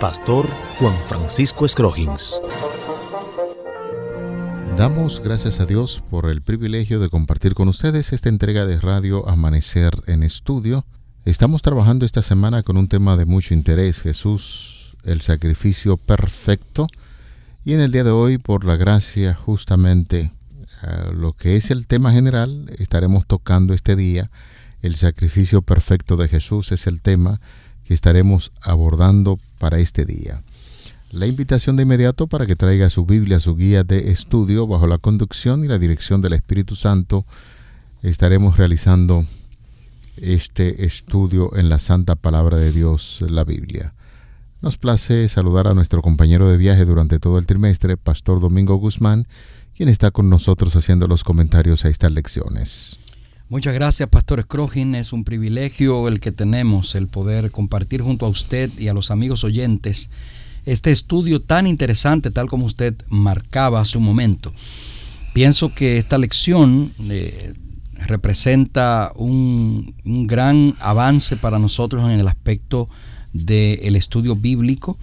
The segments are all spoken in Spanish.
Pastor Juan Francisco Scroggins. Damos gracias a Dios por el privilegio de compartir con ustedes esta entrega de Radio Amanecer en Estudio. Estamos trabajando esta semana con un tema de mucho interés, Jesús, el sacrificio perfecto. Y en el día de hoy, por la gracia, justamente lo que es el tema general, estaremos tocando este día. El sacrificio perfecto de Jesús es el tema que estaremos abordando para este día. La invitación de inmediato para que traiga su Biblia, su guía de estudio bajo la conducción y la dirección del Espíritu Santo. Estaremos realizando este estudio en la Santa Palabra de Dios, la Biblia. Nos place saludar a nuestro compañero de viaje durante todo el trimestre, Pastor Domingo Guzmán, quien está con nosotros haciendo los comentarios a estas lecciones. Muchas gracias, Pastor Scrogin. Es un privilegio el que tenemos, el poder compartir junto a usted y a los amigos oyentes este estudio tan interesante, tal como usted marcaba hace un momento. Pienso que esta lección eh, representa un, gran avance para nosotros en el aspecto del estudio bíblico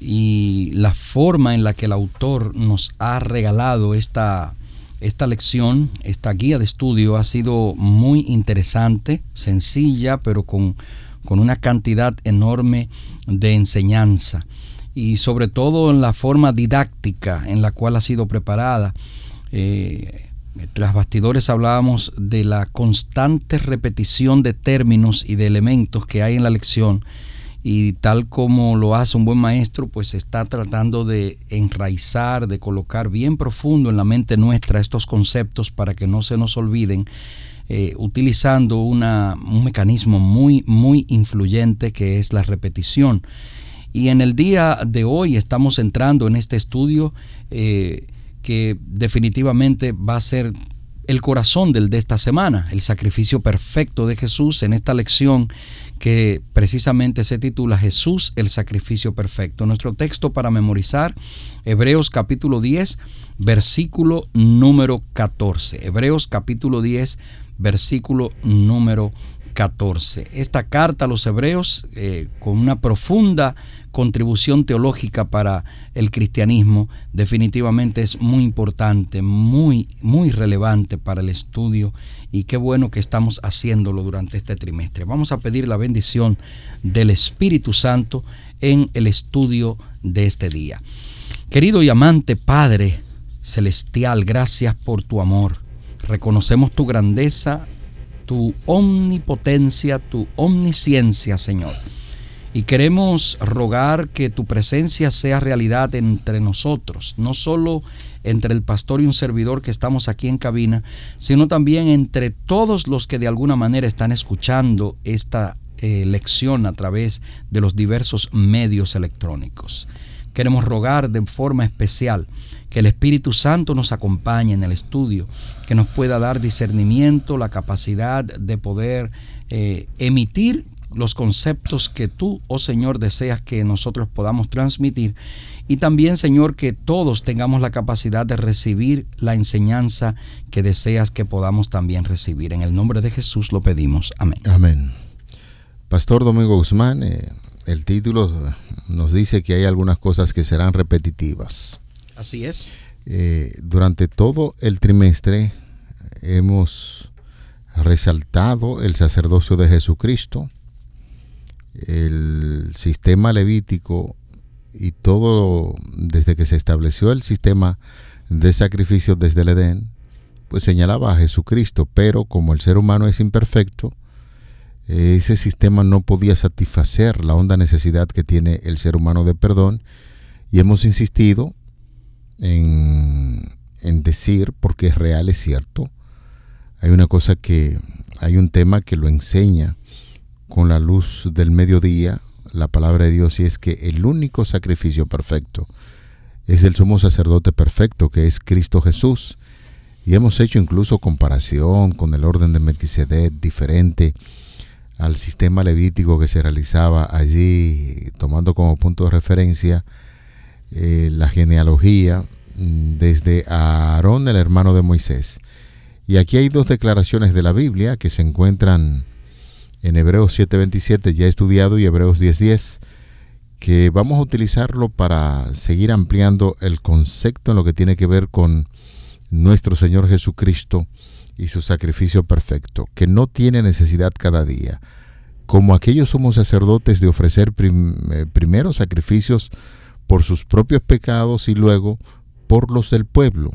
y la forma en la que el autor nos ha regalado esta, esta lección, esta guía de estudio ha sido muy interesante, sencilla, pero con, con una cantidad enorme de enseñanza y sobre todo en la forma didáctica en la cual ha sido preparada. Eh, tras bastidores hablábamos de la constante repetición de términos y de elementos que hay en la lección y tal como lo hace un buen maestro, pues está tratando de enraizar, de colocar bien profundo en la mente nuestra estos conceptos para que no se nos olviden, eh, utilizando una, un mecanismo muy, muy influyente que es la repetición. Y en el día de hoy estamos entrando en este estudio eh, que definitivamente va a ser el corazón del de esta semana, el sacrificio perfecto de Jesús en esta lección que precisamente se titula Jesús el sacrificio perfecto. Nuestro texto para memorizar, Hebreos capítulo 10, versículo número 14. Hebreos capítulo 10, versículo número 14. Esta carta a los hebreos, eh, con una profunda contribución teológica para el cristianismo, definitivamente es muy importante, muy, muy relevante para el estudio y qué bueno que estamos haciéndolo durante este trimestre. Vamos a pedir la bendición del Espíritu Santo en el estudio de este día. Querido y amante Padre Celestial, gracias por tu amor. Reconocemos tu grandeza tu omnipotencia, tu omnisciencia, Señor. Y queremos rogar que tu presencia sea realidad entre nosotros, no solo entre el pastor y un servidor que estamos aquí en cabina, sino también entre todos los que de alguna manera están escuchando esta eh, lección a través de los diversos medios electrónicos. Queremos rogar de forma especial que el Espíritu Santo nos acompañe en el estudio, que nos pueda dar discernimiento, la capacidad de poder eh, emitir los conceptos que tú, oh Señor, deseas que nosotros podamos transmitir. Y también, Señor, que todos tengamos la capacidad de recibir la enseñanza que deseas que podamos también recibir. En el nombre de Jesús lo pedimos. Amén. Amén. Pastor Domingo Guzmán, eh, el título nos dice que hay algunas cosas que serán repetitivas. Así es. Eh, durante todo el trimestre hemos resaltado el sacerdocio de Jesucristo, el sistema levítico y todo desde que se estableció el sistema de sacrificios desde el Edén, pues señalaba a Jesucristo, pero como el ser humano es imperfecto, ese sistema no podía satisfacer la honda necesidad que tiene el ser humano de perdón y hemos insistido en, decir, porque es real, es cierto, hay una cosa que, hay un tema que lo enseña con la luz del mediodía, la palabra de Dios y es que el único sacrificio perfecto es el sumo sacerdote perfecto que es Cristo Jesús. Y hemos hecho incluso comparación con el orden de Melquisedec diferente al sistema levítico que se realizaba allí, tomando como punto de referencia eh, la genealogía mm, desde Aarón, el hermano de Moisés. Y aquí hay dos declaraciones de la Biblia que se encuentran en Hebreos 7:27, ya estudiado, y Hebreos 10:10, que vamos a utilizarlo para seguir ampliando el concepto en lo que tiene que ver con nuestro Señor Jesucristo y su sacrificio perfecto, que no tiene necesidad cada día, como aquellos somos sacerdotes de ofrecer eh, primero sacrificios por sus propios pecados y luego por los del pueblo,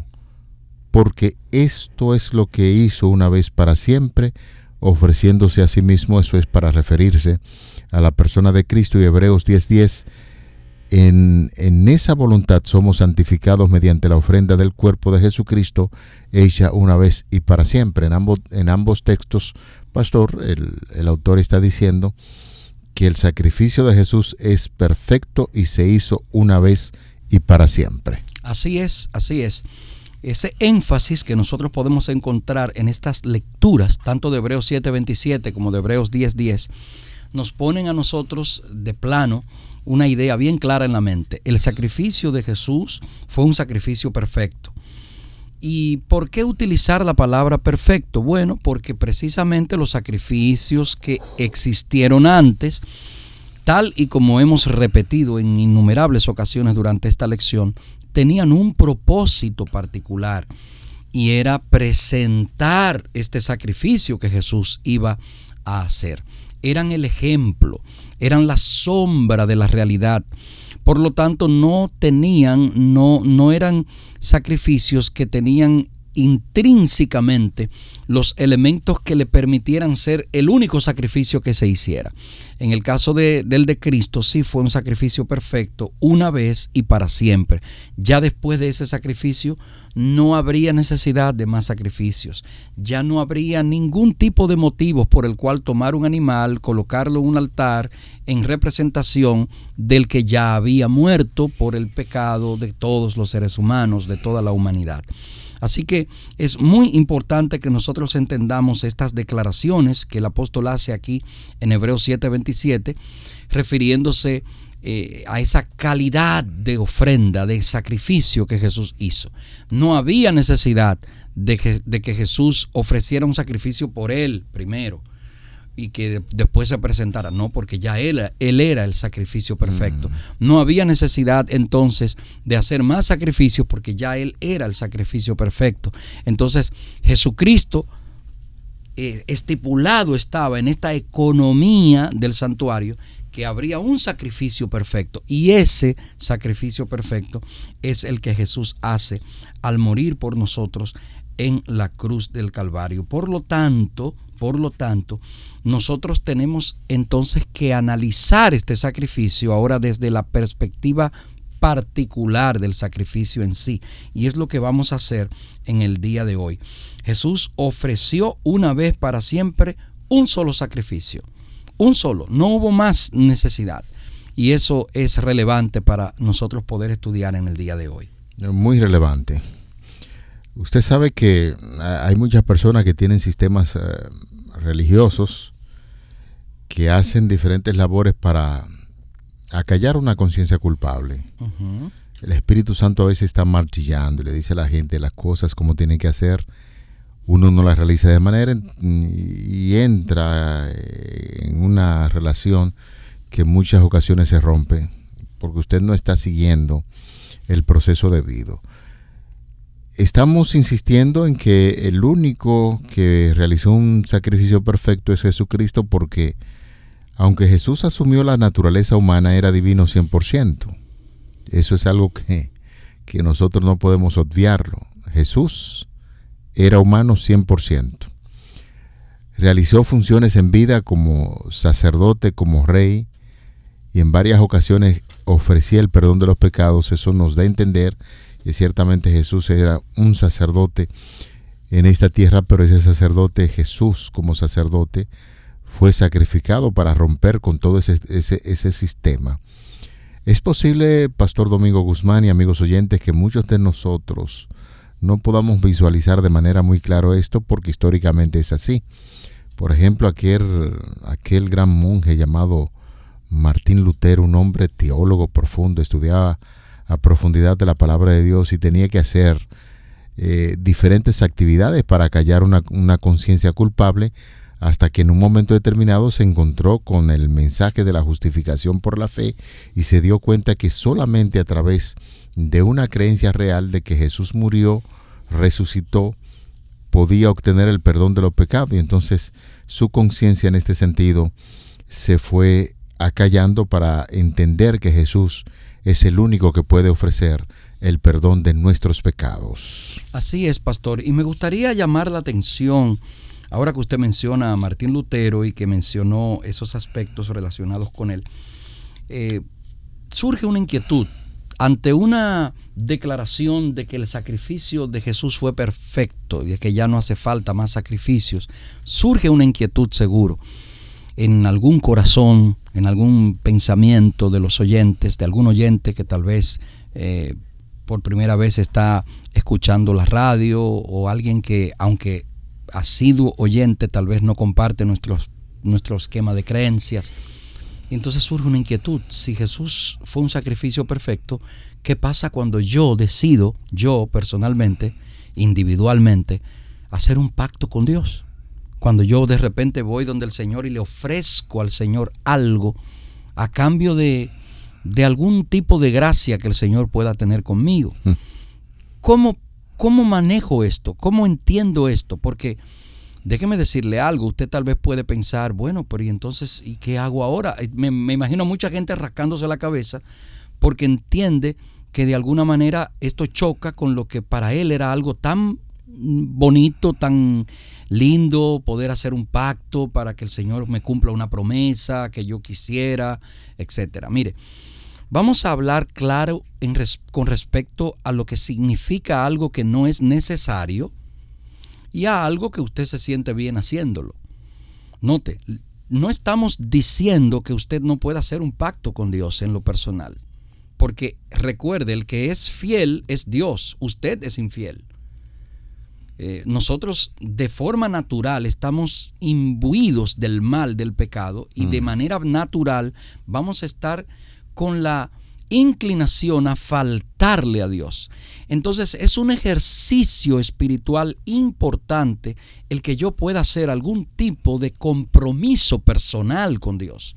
porque esto es lo que hizo una vez para siempre, ofreciéndose a sí mismo, eso es para referirse a la persona de Cristo y Hebreos 10:10 en, esa voluntad somos santificados mediante la ofrenda del cuerpo de Jesucristo, hecha una vez y para siempre. En ambos, en ambos textos, pastor, el, el autor está diciendo que el sacrificio de Jesús es perfecto y se hizo una vez y para siempre. Así es, así es. Ese énfasis que nosotros podemos encontrar en estas lecturas, tanto de Hebreos 7:27 como de Hebreos 10:10, nos ponen a nosotros de plano una idea bien clara en la mente. El sacrificio de Jesús fue un sacrificio perfecto. ¿Y por qué utilizar la palabra perfecto? Bueno, porque precisamente los sacrificios que existieron antes, tal y como hemos repetido en innumerables ocasiones durante esta lección, tenían un propósito particular y era presentar este sacrificio que Jesús iba a hacer. Eran el ejemplo, eran la sombra de la realidad. Por lo tanto, no tenían, no, no eran sacrificios que tenían intrínsecamente los elementos que le permitieran ser el único sacrificio que se hiciera. En el caso de, del de Cristo sí fue un sacrificio perfecto una vez y para siempre. Ya después de ese sacrificio no habría necesidad de más sacrificios. Ya no habría ningún tipo de motivos por el cual tomar un animal, colocarlo en un altar en representación del que ya había muerto por el pecado de todos los seres humanos, de toda la humanidad. Así que es muy importante que nosotros entendamos estas declaraciones que el apóstol hace aquí en Hebreos 7:27, refiriéndose eh, a esa calidad de ofrenda, de sacrificio que Jesús hizo. No había necesidad de de que Jesús ofreciera un sacrificio por él primero y que después se presentara. No, porque ya él, él era el sacrificio perfecto. No había necesidad entonces de hacer más sacrificios porque ya él era el sacrificio perfecto. Entonces Jesucristo eh, estipulado estaba en esta economía del santuario que habría un sacrificio perfecto y ese sacrificio perfecto es el que Jesús hace al morir por nosotros en la cruz del Calvario. Por lo tanto, por lo tanto, nosotros tenemos entonces que analizar este sacrificio ahora desde la perspectiva particular del sacrificio en sí. Y es lo que vamos a hacer en el día de hoy. Jesús ofreció una vez para siempre un solo sacrificio. Un solo. No hubo más necesidad. Y eso es relevante para nosotros poder estudiar en el día de hoy. Muy relevante. Usted sabe que hay muchas personas que tienen sistemas eh, religiosos que hacen diferentes labores para acallar una conciencia culpable. El Espíritu Santo a veces está martillando y le dice a la gente las cosas como tienen que hacer. Uno no las realiza de manera y entra en una relación que en muchas ocasiones se rompe porque usted no está siguiendo el proceso debido estamos insistiendo en que el único que realizó un sacrificio perfecto es Jesucristo porque aunque Jesús asumió la naturaleza humana, era divino 100%. Eso es algo que, que nosotros no podemos obviarlo. Jesús era humano 100%. Realizó funciones en vida como sacerdote, como rey, y en varias ocasiones ofrecía el perdón de los pecados. Eso nos da a entender que ciertamente Jesús era un sacerdote en esta tierra, pero ese sacerdote Jesús como sacerdote fue sacrificado para romper con todo ese, ese, sistema. Es posible, Pastor Domingo Guzmán y amigos oyentes, que muchos de nosotros no podamos visualizar de manera muy claro esto porque históricamente es así. Por ejemplo, aquel, aquel gran monje llamado Martín Lutero, un hombre teólogo profundo, estudiaba a profundidad de la palabra de Dios y tenía que hacer eh, diferentes actividades para callar una, una conciencia culpable hasta que en un momento determinado se encontró con el mensaje de la justificación por la fe y se dio cuenta que solamente a través de una creencia real de que Jesús murió, resucitó, podía obtener el perdón de los pecados. Y entonces su conciencia en este sentido se fue acallando para entender que Jesús es el único que puede ofrecer el perdón de nuestros pecados. Así es, pastor, y me gustaría llamar la atención Ahora que usted menciona a Martín Lutero y que mencionó esos aspectos relacionados con él, eh, surge una inquietud ante una declaración de que el sacrificio de Jesús fue perfecto y de que ya no hace falta más sacrificios, surge una inquietud seguro en algún corazón, en algún pensamiento de los oyentes, de algún oyente que tal vez eh, por primera vez está escuchando la radio o alguien que, aunque asiduo oyente tal vez no comparte nuestros, nuestro esquema de creencias. Y entonces surge una inquietud. Si Jesús fue un sacrificio perfecto, ¿qué pasa cuando yo decido, yo personalmente, individualmente, hacer un pacto con Dios? Cuando yo de repente voy donde el Señor y le ofrezco al Señor algo a cambio de, de algún tipo de gracia que el Señor pueda tener conmigo. Mm. ¿Cómo ¿Cómo manejo esto? ¿Cómo entiendo esto? Porque déjeme decirle algo, usted tal vez puede pensar, bueno, pero ¿y entonces ¿y qué hago ahora? Eh, me, me imagino mucha gente rascándose la cabeza porque entiende que de alguna manera esto choca con lo que para él era algo tan bonito, tan lindo, poder hacer un pacto para que el Señor me cumpla una promesa que yo quisiera, etcétera. Mire, Vamos a hablar claro con respecto a lo que significa algo que no es necesario y a algo que usted se siente bien haciéndolo. Note, no estamos diciendo que usted no pueda hacer un pacto con Dios en lo personal. Porque recuerde, el que es fiel es Dios, usted es infiel. Eh, nosotros de forma natural estamos imbuidos del mal, del pecado, y de mm. manera natural vamos a estar con la inclinación a faltarle a Dios. Entonces es un ejercicio espiritual importante el que yo pueda hacer algún tipo de compromiso personal con Dios.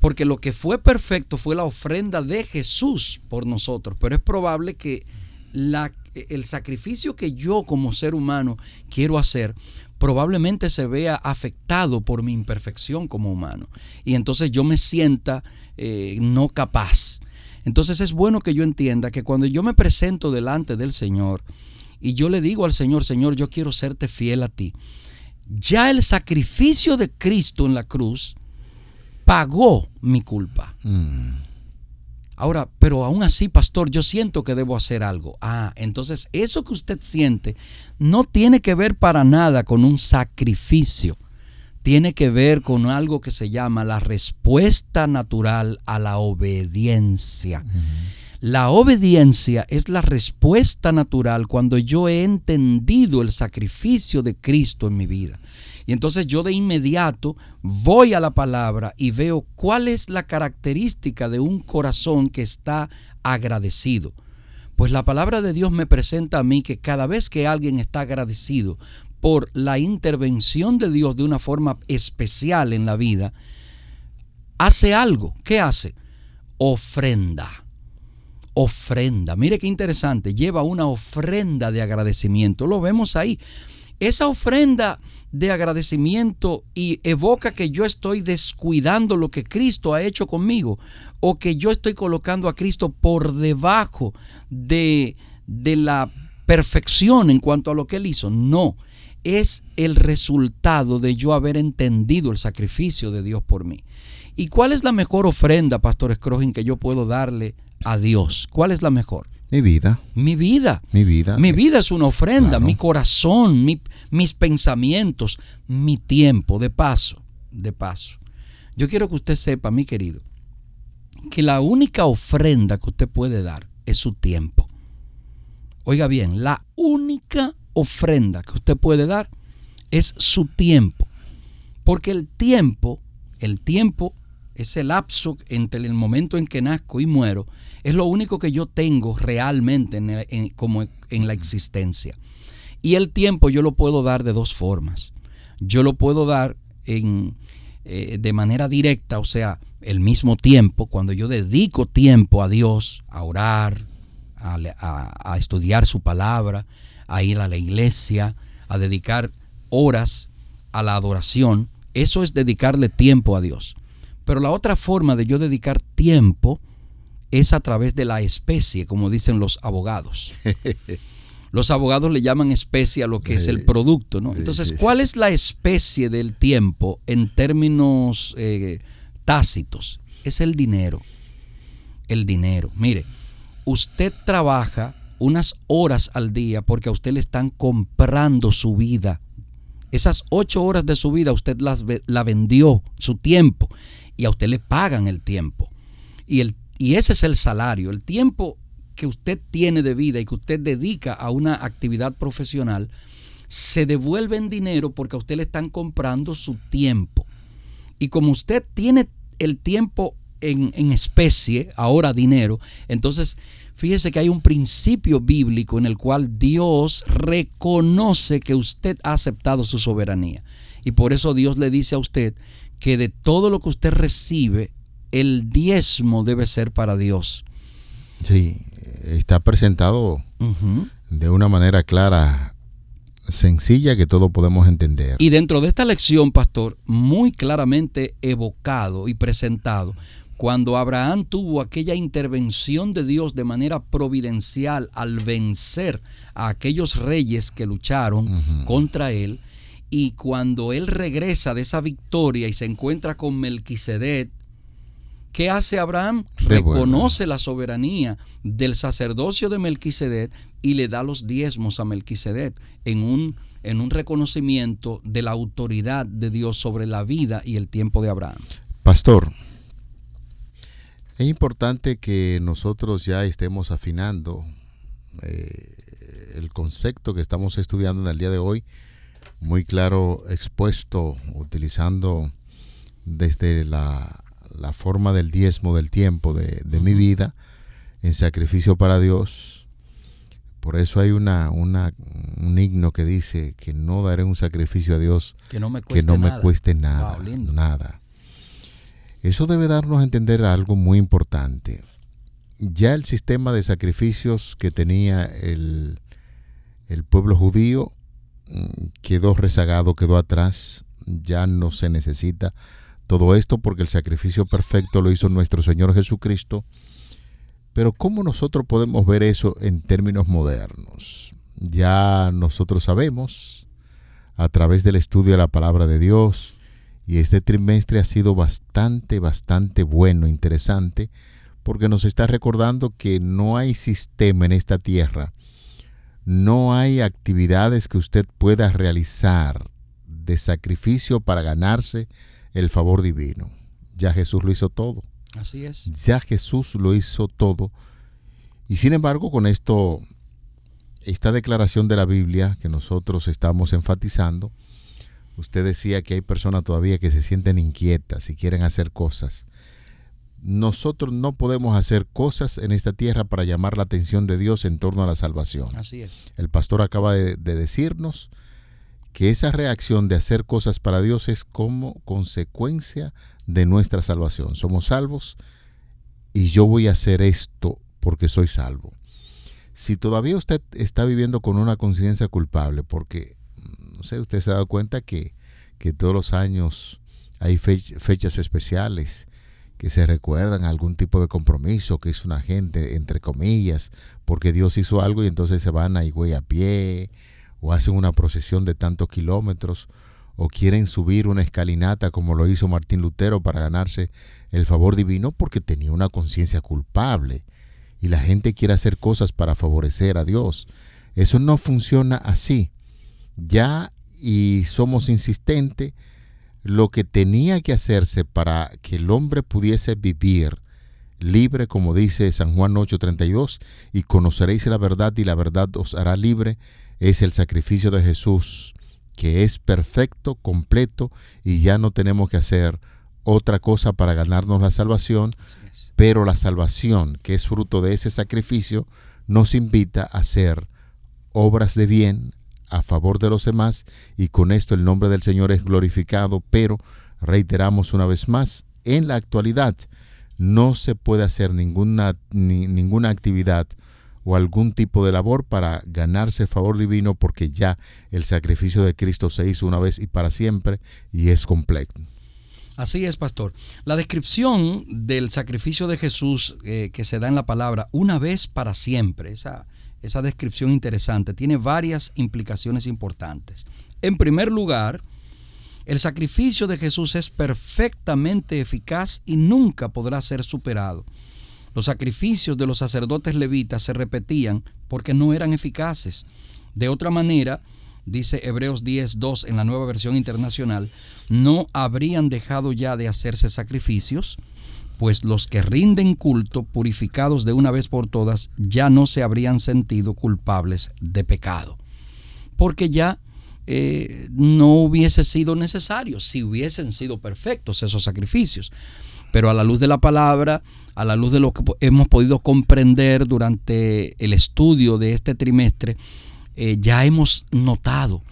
Porque lo que fue perfecto fue la ofrenda de Jesús por nosotros, pero es probable que la, el sacrificio que yo como ser humano quiero hacer probablemente se vea afectado por mi imperfección como humano. Y entonces yo me sienta eh, no capaz. Entonces es bueno que yo entienda que cuando yo me presento delante del Señor y yo le digo al Señor, Señor, yo quiero serte fiel a ti, ya el sacrificio de Cristo en la cruz pagó mi culpa. Mm. Ahora, pero aún así, pastor, yo siento que debo hacer algo. Ah, entonces eso que usted siente no tiene que ver para nada con un sacrificio tiene que ver con algo que se llama la respuesta natural a la obediencia. La obediencia es la respuesta natural cuando yo he entendido el sacrificio de Cristo en mi vida. Y entonces yo de inmediato voy a la palabra y veo cuál es la característica de un corazón que está agradecido. Pues la palabra de Dios me presenta a mí que cada vez que alguien está agradecido por la intervención de Dios de una forma especial en la vida, hace algo. ¿Qué hace? Ofrenda. Ofrenda. Mire qué interesante. Lleva una ofrenda de agradecimiento. Lo vemos ahí. Esa ofrenda de agradecimiento y evoca que yo estoy descuidando lo que Cristo ha hecho conmigo o que yo estoy colocando a Cristo por debajo de, de la perfección en cuanto a lo que él hizo. No, es el resultado de yo haber entendido el sacrificio de Dios por mí. ¿Y cuál es la mejor ofrenda, Pastor Scrogin, que yo puedo darle a Dios? ¿Cuál es la mejor? Mi vida. Mi vida. Mi vida. Mi vida es una ofrenda, mi corazón, mis pensamientos, mi tiempo de paso. de paso, yo quiero que usted sepa, mi querido, que la única ofrenda que usted puede dar es su tiempo. Oiga bien, la única ofrenda que usted puede dar es su tiempo. Porque el tiempo, el tiempo, ese lapso entre el momento en que nazco y muero, es lo único que yo tengo realmente en, como en la existencia. Y el tiempo yo lo puedo dar de dos formas. Yo lo puedo dar en, eh, de manera directa, o sea, el mismo tiempo, cuando yo dedico tiempo a Dios, a orar, a, estudiar su palabra, a ir a la iglesia, a dedicar horas a la adoración, eso es dedicarle tiempo a Dios. Pero la otra forma de yo dedicar tiempo es a través de la especie, como dicen los abogados. Los abogados le llaman especie a lo que es el producto, ¿no? Entonces, ¿cuál es la especie del tiempo en términos eh, tácitos? Es el dinero. El dinero. Mire, usted trabaja unas horas al día porque a usted le están comprando su vida. Esas ocho horas de su vida usted las, la vendió, su tiempo, y a usted le pagan el tiempo. Y, el, y ese es el salario. El tiempo que usted tiene de vida y que usted dedica a una actividad profesional, se devuelve en dinero porque a usted le están comprando su tiempo. Y como usted tiene el tiempo en, en especie, ahora dinero, entonces fíjese que hay un principio bíblico en el cual Dios reconoce que usted ha aceptado su soberanía. Y por eso Dios le dice a usted que de todo lo que usted recibe, el diezmo debe ser para Dios. Sí, está presentado de una manera clara, sencilla, que todos podemos entender. Y dentro de esta lección, pastor, muy claramente evocado y presentado, cuando Abraham tuvo aquella intervención de Dios de manera providencial al vencer a aquellos reyes que lucharon contra él, y cuando él regresa de esa victoria y se encuentra con Melquisedec, ¿Qué hace Abraham? Reconoce la soberanía del sacerdocio de Melquisedec y le da los diezmos a Melquisedec en un, en un reconocimiento de la autoridad de Dios sobre la vida y el tiempo de Abraham. Pastor, es importante que nosotros ya estemos afinando eh, el concepto que estamos estudiando en el día de hoy, muy claro expuesto, utilizando desde la la forma del diezmo del tiempo de, mi vida en sacrificio para Dios. Por eso hay una, una, un himno que dice que no daré un sacrificio a Dios que no me cueste nada. nada, Eso debe darnos a entender algo muy importante. Ya el sistema de sacrificios que tenía el, el pueblo judío quedó rezagado, quedó atrás, ya no se necesita todo esto porque el sacrificio perfecto lo hizo nuestro Señor Jesucristo. Pero ¿cómo nosotros podemos ver eso en términos modernos? Ya nosotros sabemos a través del estudio de la palabra de Dios y este trimestre ha sido bastante, bastante bueno, interesante, porque nos está recordando que no hay sistema en esta tierra, no hay actividades que usted pueda realizar de sacrificio para ganarse el favor divino. Ya Jesús lo hizo todo. Así es. Ya Jesús lo hizo todo. Y sin embargo, con esto, esta declaración de la Biblia que nosotros estamos enfatizando, usted decía que hay personas todavía que se sienten inquietas y quieren hacer cosas. Nosotros no podemos hacer cosas en esta tierra para llamar la atención de Dios en torno a la salvación. Así es. El pastor acaba de, de decirnos que esa reacción de hacer cosas para Dios es como consecuencia de nuestra salvación. Somos salvos y yo voy a hacer esto porque soy salvo. Si todavía usted está viviendo con una conciencia culpable, porque, no sé, usted se ha dado cuenta que, que todos los años hay fechas especiales que se recuerdan algún tipo de compromiso que hizo una gente, entre comillas, porque Dios hizo algo y entonces se van a güey a pie o hacen una procesión de tantos kilómetros, o quieren subir una escalinata como lo hizo Martín Lutero para ganarse el favor divino porque tenía una conciencia culpable y la gente quiere hacer cosas para favorecer a Dios. Eso no funciona así. Ya y somos insistentes lo que tenía que hacerse para que el hombre pudiese vivir libre, como dice San Juan 8:32, y conoceréis la verdad y la verdad os hará libre, es el sacrificio de Jesús, que es perfecto, completo, y ya no tenemos que hacer otra cosa para ganarnos la salvación, pero la salvación, que es fruto de ese sacrificio, nos invita a hacer obras de bien a favor de los demás y con esto el nombre del Señor es glorificado, pero reiteramos una vez más, en la actualidad no se puede hacer ninguna, ninguna actividad o algún tipo de labor para ganarse favor divino porque ya el sacrificio de Cristo se hizo una vez y para siempre y es completo. Así es, pastor. La descripción del sacrificio de Jesús eh, que se da en la palabra una vez para siempre, esa, esa descripción interesante, tiene varias implicaciones importantes. En primer lugar, el sacrificio de Jesús es perfectamente eficaz y nunca podrá ser superado. Los sacrificios de los sacerdotes levitas se repetían porque no eran eficaces. De otra manera, dice Hebreos 10.2 en la nueva versión internacional, no habrían dejado ya de hacerse sacrificios, pues los que rinden culto, purificados de una vez por todas, ya no se habrían sentido culpables de pecado. Porque ya eh, no hubiese sido necesario si hubiesen sido perfectos esos sacrificios. Pero a la luz de la palabra, a la luz de lo que hemos podido comprender durante el estudio de este trimestre, eh, ya hemos notado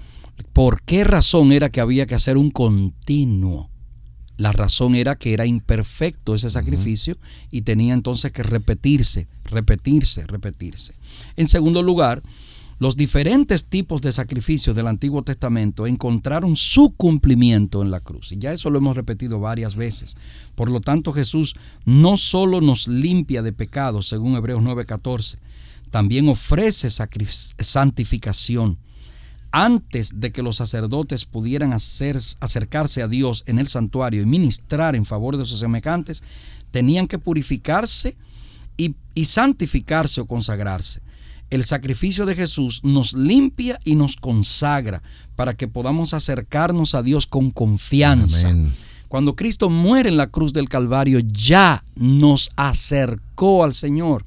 por qué razón era que había que hacer un continuo. La razón era que era imperfecto ese sacrificio y tenía entonces que repetirse, repetirse, repetirse. En segundo lugar, los diferentes tipos de sacrificios del Antiguo Testamento encontraron su cumplimiento en la cruz. Y ya eso lo hemos repetido varias veces. Por lo tanto, Jesús no solo nos limpia de pecados, según Hebreos 9:14, también ofrece santificación. Antes de que los sacerdotes pudieran hacer, acercarse a Dios en el santuario y ministrar en favor de sus semejantes, tenían que purificarse y, y santificarse o consagrarse el sacrificio de Jesús nos limpia y nos consagra para que podamos acercarnos a Dios con confianza. Cuando Cristo muere en la cruz del Calvario, ya nos acercó al Señor.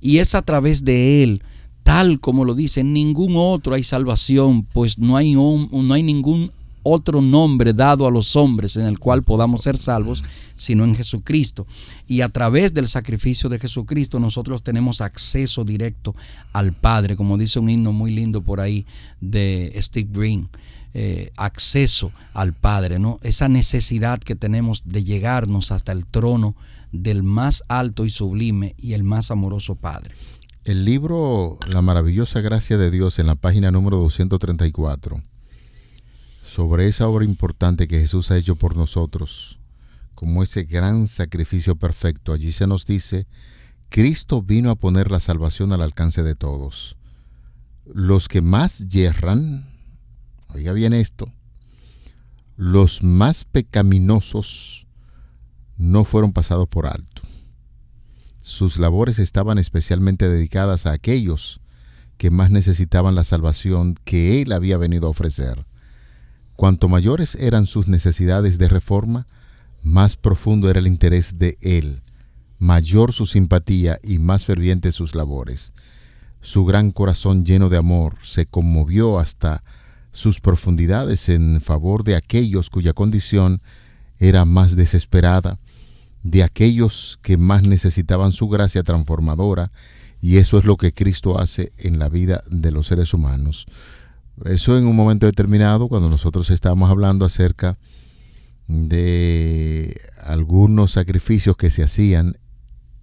Y es a través de Él, tal como lo dice, en ningún otro hay salvación, pues no hay, no hay ningún otro nombre dado a los hombres en el cual podamos ser salvos, sino en Jesucristo. Y a través del sacrificio de Jesucristo nosotros tenemos acceso directo al Padre, como dice un himno muy lindo por ahí de Steve Green. Eh, acceso al Padre, ¿no? Esa necesidad que tenemos de llegarnos hasta el trono del más alto y sublime y el más amoroso Padre. El libro La maravillosa gracia de Dios en la página número 234 sobre esa obra importante que Jesús ha hecho por nosotros, como ese gran sacrificio perfecto. Allí se nos dice, Cristo vino a poner la salvación al alcance de todos. Los que más yerran, oiga bien esto, los más pecaminosos no fueron pasados por alto. Sus labores estaban especialmente dedicadas a aquellos que más necesitaban la salvación que Él había venido a ofrecer. Cuanto mayores eran sus necesidades de reforma, más profundo era el interés de él, mayor su simpatía y más fervientes sus labores. Su gran corazón lleno de amor se conmovió hasta sus profundidades en favor de aquellos cuya condición era más desesperada, de aquellos que más necesitaban su gracia transformadora, y eso es lo que Cristo hace en la vida de los seres humanos. Eso en un momento determinado, cuando nosotros estábamos hablando acerca de algunos sacrificios que se hacían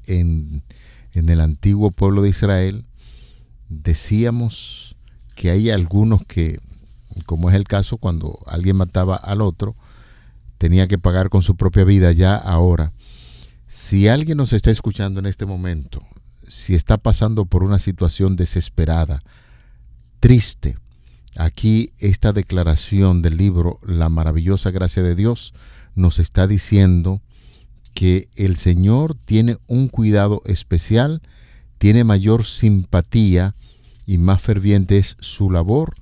en, en el antiguo pueblo de Israel, decíamos que hay algunos que, como es el caso cuando alguien mataba al otro, tenía que pagar con su propia vida ya ahora. Si alguien nos está escuchando en este momento, si está pasando por una situación desesperada, triste, Aquí esta declaración del libro La maravillosa gracia de Dios nos está diciendo que el Señor tiene un cuidado especial, tiene mayor simpatía y más ferviente es su labor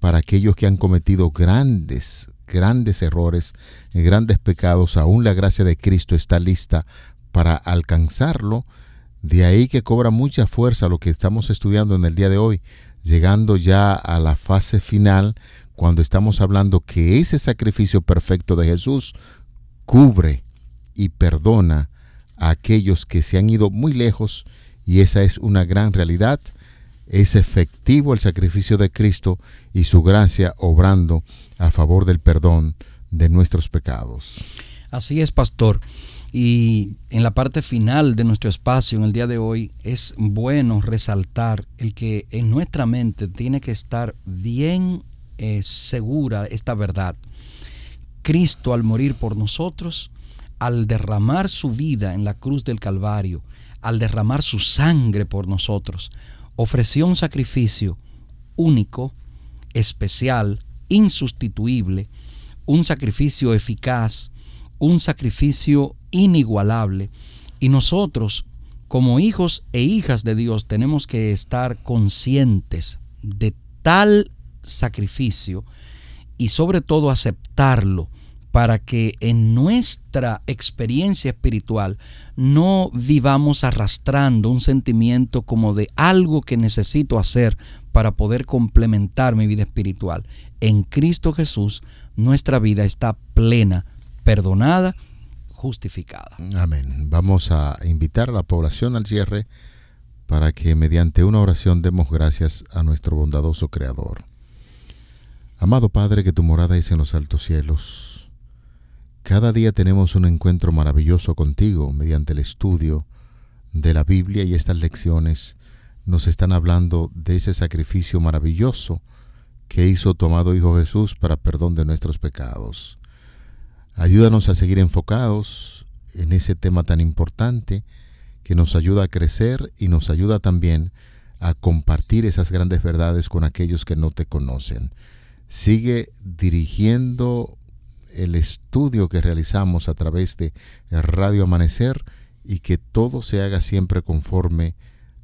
para aquellos que han cometido grandes, grandes errores, grandes pecados, aún la gracia de Cristo está lista para alcanzarlo. De ahí que cobra mucha fuerza lo que estamos estudiando en el día de hoy, llegando ya a la fase final, cuando estamos hablando que ese sacrificio perfecto de Jesús cubre y perdona a aquellos que se han ido muy lejos y esa es una gran realidad. Es efectivo el sacrificio de Cristo y su gracia obrando a favor del perdón de nuestros pecados. Así es, pastor. Y en la parte final de nuestro espacio en el día de hoy es bueno resaltar el que en nuestra mente tiene que estar bien eh, segura esta verdad. Cristo al morir por nosotros, al derramar su vida en la cruz del Calvario, al derramar su sangre por nosotros, ofreció un sacrificio único, especial, insustituible, un sacrificio eficaz, un sacrificio inigualable. Y nosotros, como hijos e hijas de Dios, tenemos que estar conscientes de tal sacrificio y sobre todo aceptarlo para que en nuestra experiencia espiritual no vivamos arrastrando un sentimiento como de algo que necesito hacer para poder complementar mi vida espiritual. En Cristo Jesús nuestra vida está plena, perdonada, justificada. Amén. Vamos a invitar a la población al cierre para que mediante una oración demos gracias a nuestro bondadoso Creador. Amado Padre, que tu morada es en los altos cielos cada día tenemos un encuentro maravilloso contigo mediante el estudio de la Biblia y estas lecciones nos están hablando de ese sacrificio maravilloso que hizo tu amado Hijo Jesús para perdón de nuestros pecados. Ayúdanos a seguir enfocados en ese tema tan importante que nos ayuda a crecer y nos ayuda también a compartir esas grandes verdades con aquellos que no te conocen. Sigue dirigiendo el estudio que realizamos a través de Radio Amanecer y que todo se haga siempre conforme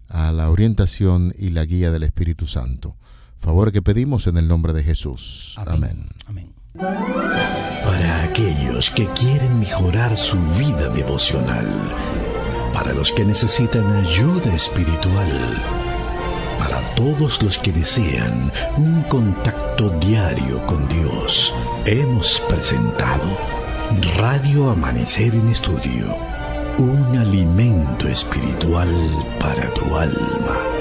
a la orientación y la guía del Espíritu Santo. Favor que pedimos en el nombre de Jesús. Amén. Amén. Para aquellos que quieren mejorar su vida devocional, para los que necesitan ayuda espiritual, para todos los que desean un contacto diario con Dios, hemos presentado Radio Amanecer en Estudio, un alimento espiritual para tu alma.